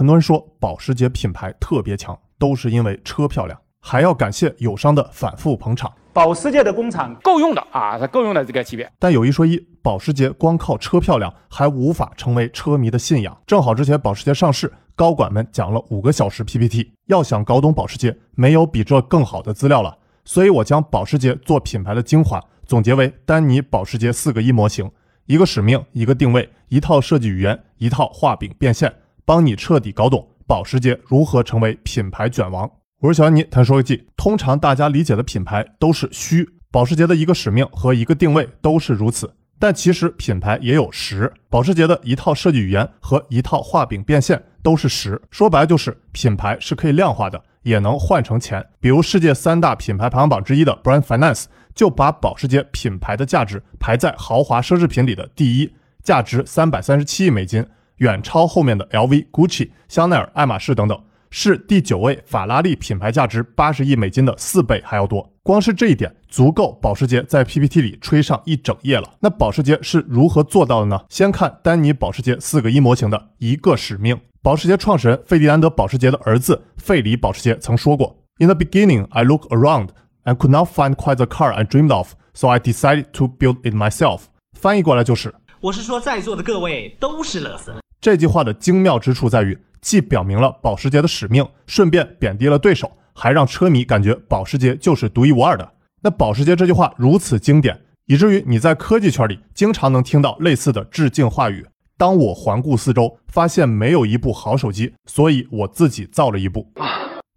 很多人说保时捷品牌特别强，都是因为车漂亮，还要感谢友商的反复捧场。保时捷的工厂够用的啊，它够用的这个级别。但有一说一，保时捷光靠车漂亮还无法成为车迷的信仰。正好之前保时捷上市，高管们讲了五个小时 PPT，要想搞懂保时捷，没有比这更好的资料了。所以我将保时捷做品牌的精华总结为丹尼保时捷四个一模型：一个使命，一个定位，一套设计语言，一套画饼变现，帮你彻底搞懂保时捷如何成为品牌卷王。我是小安妮，谈说一记。通常大家理解的品牌都是虚，保时捷的一个使命和一个定位都是如此。但其实品牌也有实，保时捷的一套设计语言和一套画饼变现都是实。说白就是品牌是可以量化的，也能换成钱。比如世界三大品牌排行榜之一的 Brand Finance 就把保时捷品牌的价值排在豪华奢侈品里的第一，价值三百三十七亿美金，远超后面的 LV、Gucci、香奈儿、爱马仕等等。是第九位，法拉利品牌价值八十亿美金的四倍还要多。光是这一点，足够保时捷在 PPT 里吹上一整页了。那保时捷是如何做到的呢？先看丹尼保时捷四个一模型的一个使命。保时捷创始人费迪南德保时捷的儿子费里保时捷曾说过：“In the beginning, I look around and could not find quite the car I dreamed of, so I decided to build it myself。”翻译过来就是：“我是说，在座的各位都是乐色。”这句话的精妙之处在于。既表明了保时捷的使命，顺便贬低了对手，还让车迷感觉保时捷就是独一无二的。那保时捷这句话如此经典，以至于你在科技圈里经常能听到类似的致敬话语。当我环顾四周，发现没有一部好手机，所以我自己造了一部。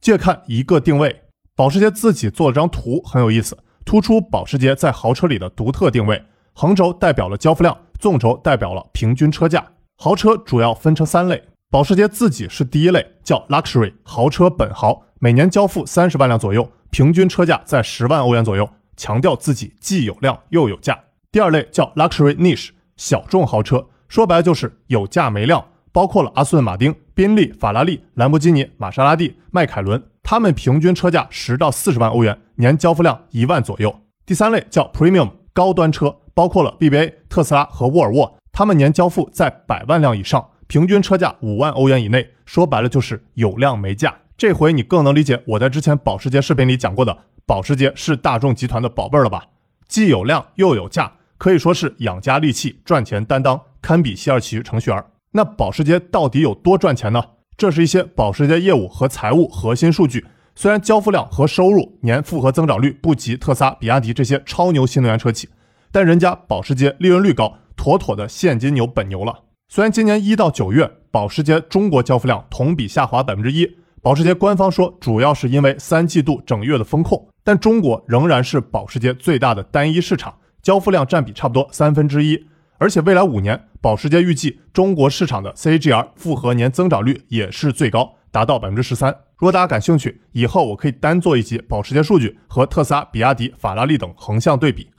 借看一个定位，保时捷自己做了张图，很有意思，突出保时捷在豪车里的独特定位。横轴代表了交付量，纵轴代表了平均车价。豪车主要分成三类。保时捷自己是第一类，叫 Luxury 豪车本豪，每年交付三十万辆左右，平均车价在十万欧元左右，强调自己既有量又有价。第二类叫 Luxury Niche 小众豪车，说白了就是有价没量，包括了阿斯顿马丁、宾利、法拉利、兰博基尼、玛莎拉蒂、迈凯伦，他们平均车价十到四十万欧元，年交付量一万左右。第三类叫 Premium 高端车，包括了 BBA、特斯拉和沃尔沃，他们年交付在百万辆以上。平均车价五万欧元以内，说白了就是有量没价。这回你更能理解我在之前保时捷视频里讲过的，保时捷是大众集团的宝贝儿了吧？既有量又有价，可以说是养家利器、赚钱担当，堪比西二旗程序员。那保时捷到底有多赚钱呢？这是一些保时捷业务和财务核心数据。虽然交付量和收入年复合增长率不及特斯拉、比亚迪这些超牛新能源车企，但人家保时捷利润率高，妥妥的现金牛本牛了。虽然今年一到九月，保时捷中国交付量同比下滑百分之一，保时捷官方说主要是因为三季度整月的风控，但中国仍然是保时捷最大的单一市场，交付量占比差不多三分之一。而且未来五年，保时捷预计中国市场的 CAGR 复合年增长率也是最高，达到百分之十三。如果大家感兴趣，以后我可以单做一集保时捷数据和特斯拉、比亚迪、法拉利等横向对比。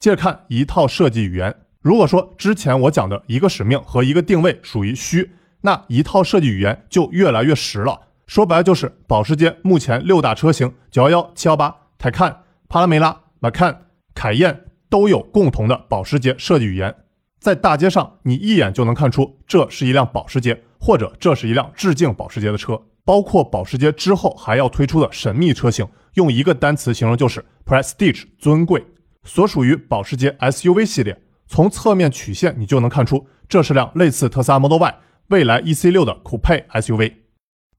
接着看一套设计语言。如果说之前我讲的一个使命和一个定位属于虚，那一套设计语言就越来越实了。说白了就是保时捷目前六大车型九幺幺、七幺八、泰看、帕拉梅拉、马看、凯宴都有共同的保时捷设计语言，在大街上你一眼就能看出这是一辆保时捷，或者这是一辆致敬保时捷的车。包括保时捷之后还要推出的神秘车型，用一个单词形容就是 prestige 尊贵。所属于保时捷 SUV 系列。从侧面曲线，你就能看出这是辆类似特斯拉 Model Y、未来 EC6 的酷配 SUV。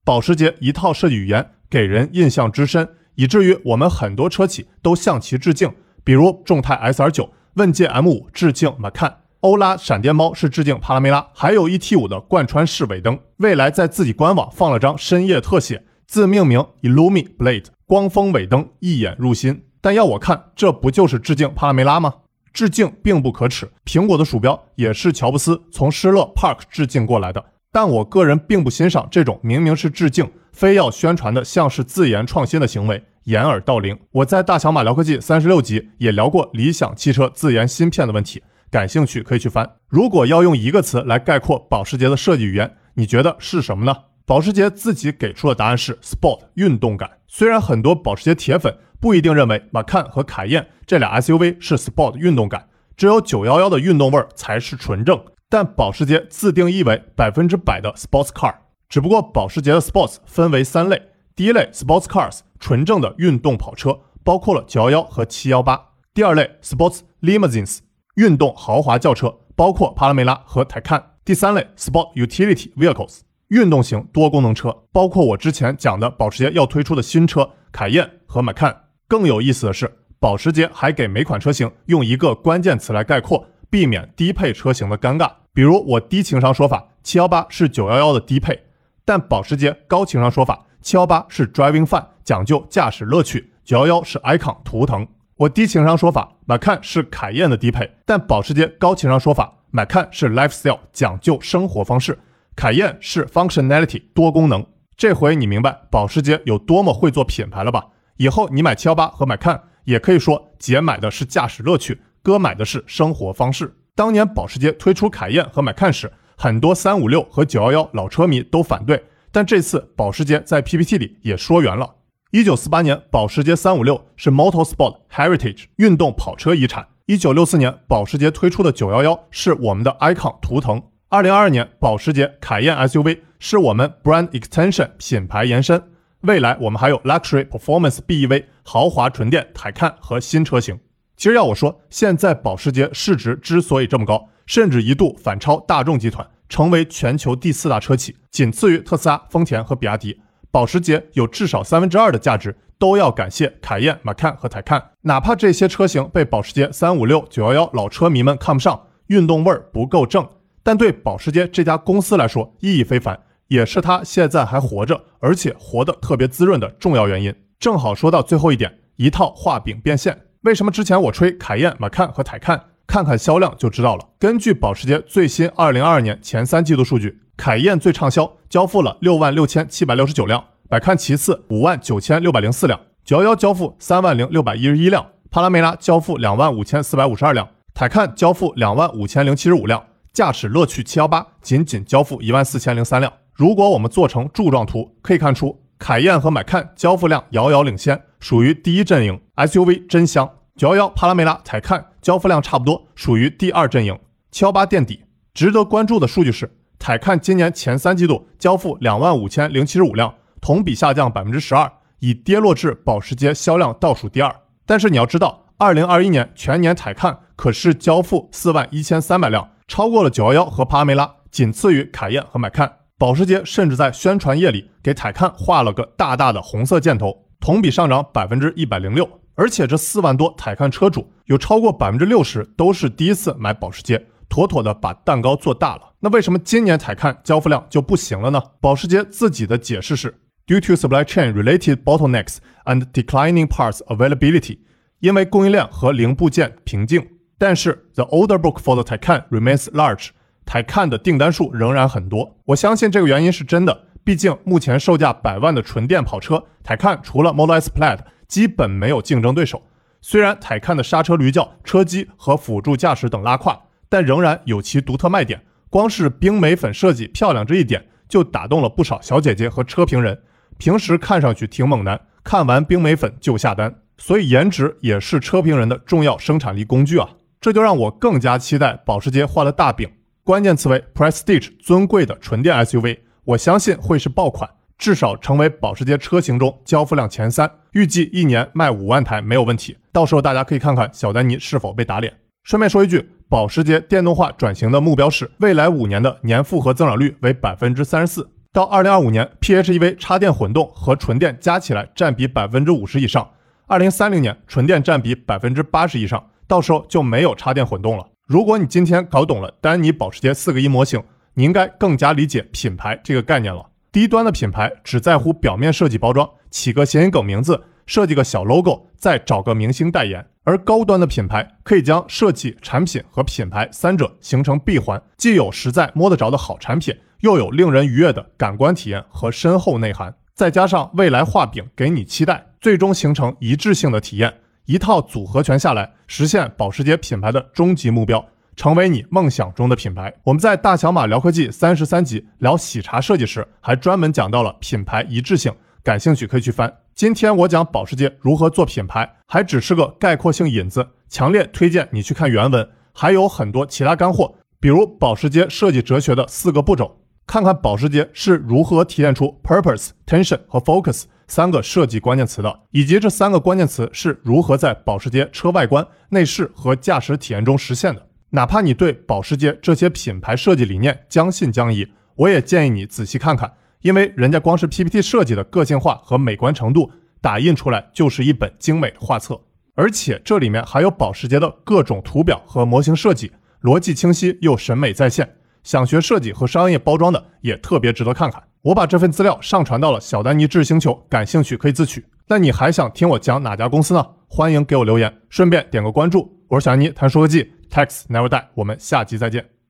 保时捷一套设计语言给人印象之深，以至于我们很多车企都向其致敬。比如众泰 SR9、问界 M5 致敬 Macan，欧拉闪电猫是致敬帕拉梅拉，还有 ET5 的贯穿式尾灯。蔚来在自己官网放了张深夜特写，自命名 Illumi Blade，光锋尾灯一眼入心。但要我看，这不就是致敬帕拉梅拉吗？致敬并不可耻，苹果的鼠标也是乔布斯从施乐 Park 致敬过来的。但我个人并不欣赏这种明明是致敬，非要宣传的像是自研创新的行为，掩耳盗铃。我在大小马聊科技三十六集也聊过理想汽车自研芯片的问题，感兴趣可以去翻。如果要用一个词来概括保时捷的设计语言，你觉得是什么呢？保时捷自己给出的答案是 Sport 运动感。虽然很多保时捷铁粉。不一定认为 Macan 和凯宴这俩 SUV 是 Sport 运动感，只有911的运动味儿才是纯正。但保时捷自定义为百分之百的 Sports Car，只不过保时捷的 Sports 分为三类，第一类 Sports Cars 纯正的运动跑车，包括了911和718；第二类 Sports Limousines 运动豪华轿车，包括帕拉梅拉和 Taycan；；第三类 Sport Utility Vehicles 运动型多功能车，包括我之前讲的保时捷要推出的新车凯宴和 Macan。更有意思的是，保时捷还给每款车型用一个关键词来概括，避免低配车型的尴尬。比如我低情商说法，七幺八是九幺幺的低配。但保时捷高情商说法，七幺八是 driving fun，讲究驾驶乐趣；九幺幺是 icon 图腾。我低情商说法，Macan 是凯宴的低配，但保时捷高情商说法，Macan 是 lifestyle，讲究生活方式；凯宴是 functionality 多功能。这回你明白保时捷有多么会做品牌了吧？以后你买七幺八和买看也可以说姐买的是驾驶乐趣，哥买的是生活方式。当年保时捷推出凯宴和买看时，很多三五六和九幺幺老车迷都反对，但这次保时捷在 PPT 里也说圆了。一九四八年，保时捷三五六是 Motorsport Heritage 运动跑车遗产。一九六四年，保时捷推出的九幺幺是我们的 icon 图腾。二零二二年，保时捷凯宴 SUV 是我们 brand extension 品牌延伸。未来我们还有 luxury performance BEV 豪华纯电凯看和新车型。其实要我说，现在保时捷市值之所以这么高。甚至一度反超大众集团，成为全球第四大车企，仅次于特斯拉、丰田和比亚迪。保时捷有至少三分之二的价值都要感谢凯宴、马看和泰看。哪怕这些车型被保时捷三五六、九幺幺老车迷们看不上，运动味儿不够正，但对保时捷这家公司来说意义非凡，也是他现在还活着，而且活得特别滋润的重要原因。正好说到最后一点，一套画饼变现。为什么之前我吹凯宴、马看和泰看？看看销量就知道了。根据保时捷最新二零二二年前三季度数据，凯宴最畅销，交付了六万六千七百六十九辆；百看其次，五万九千六百零四辆；九幺幺交付三万零六百一十一辆；帕拉梅拉交付两万五千四百五十二辆；泰看交付两万五千零七十五辆；驾驶乐趣七幺八仅仅交付一万四千零三辆。如果我们做成柱状图，可以看出凯宴和买看交付量遥遥领先，属于第一阵营。SUV 真香。九幺幺、帕拉梅拉、泰看交付量差不多，属于第二阵营。七幺八垫底。值得关注的数据是，泰看今年前三季度交付两万五千零七十五辆，同比下降百分之十二，已跌落至保时捷销量倒数第二。但是你要知道，二零二一年全年泰看可是交付四万一千三百辆，超过了九幺幺和帕拉梅拉，仅次于凯宴和迈看。保时捷甚至在宣传页里给泰看画了个大大的红色箭头，同比上涨百分之一百零六。而且这四万多泰看车主有超过百分之六十都是第一次买保时捷，妥妥的把蛋糕做大了。那为什么今年泰看交付量就不行了呢？保时捷自己的解释是，due to supply chain related bottlenecks and declining parts availability，因为供应链和零部件瓶颈。但是 the order book for the Taycan remains large，泰看的订单数仍然很多。我相信这个原因是真的，毕竟目前售价百万的纯电跑车，泰看除了 Model S Plaid。基本没有竞争对手。虽然泰看的刹车、驴叫、车机和辅助驾驶等拉胯，但仍然有其独特卖点。光是冰美粉设计漂亮这一点，就打动了不少小姐姐和车评人。平时看上去挺猛男，看完冰美粉就下单。所以颜值也是车评人的重要生产力工具啊！这就让我更加期待保时捷画的大饼。关键词为 Prestige，尊贵的纯电 SUV，我相信会是爆款。至少成为保时捷车型中交付量前三，预计一年卖五万台没有问题。到时候大家可以看看小丹尼是否被打脸。顺便说一句，保时捷电动化转型的目标是未来五年的年复合增长率为百分之三十四，到二零二五年 PHEV 插电混动和纯电加起来占比百分之五十以上，二零三零年纯电占比百分之八十以上，到时候就没有插电混动了。如果你今天搞懂了丹尼保时捷四个一模型，你应该更加理解品牌这个概念了。低端的品牌只在乎表面设计包装，起个谐音梗名字，设计个小 logo，再找个明星代言；而高端的品牌可以将设计、产品和品牌三者形成闭环，既有实在摸得着的好产品，又有令人愉悦的感官体验和深厚内涵，再加上未来画饼给你期待，最终形成一致性的体验，一套组合拳下来，实现保时捷品牌的终极目标。成为你梦想中的品牌。我们在大小马聊科技三十三集聊喜茶设计时，还专门讲到了品牌一致性，感兴趣可以去翻。今天我讲保时捷如何做品牌，还只是个概括性引子，强烈推荐你去看原文，还有很多其他干货，比如保时捷设计哲学的四个步骤。看看保时捷是如何提炼出 purpose、tension 和 focus 三个设计关键词的，以及这三个关键词是如何在保时捷车外观、内饰和驾驶体验中实现的。哪怕你对保时捷这些品牌设计理念将信将疑，我也建议你仔细看看，因为人家光是 PPT 设计的个性化和美观程度，打印出来就是一本精美的画册。而且这里面还有保时捷的各种图表和模型设计，逻辑清晰又审美在线。想学设计和商业包装的也特别值得看看。我把这份资料上传到了小丹尼智星球，感兴趣可以自取。那你还想听我讲哪家公司呢？欢迎给我留言，顺便点个关注。我是小丹尼，谈说科技，Tax Never Die。我们下期再见。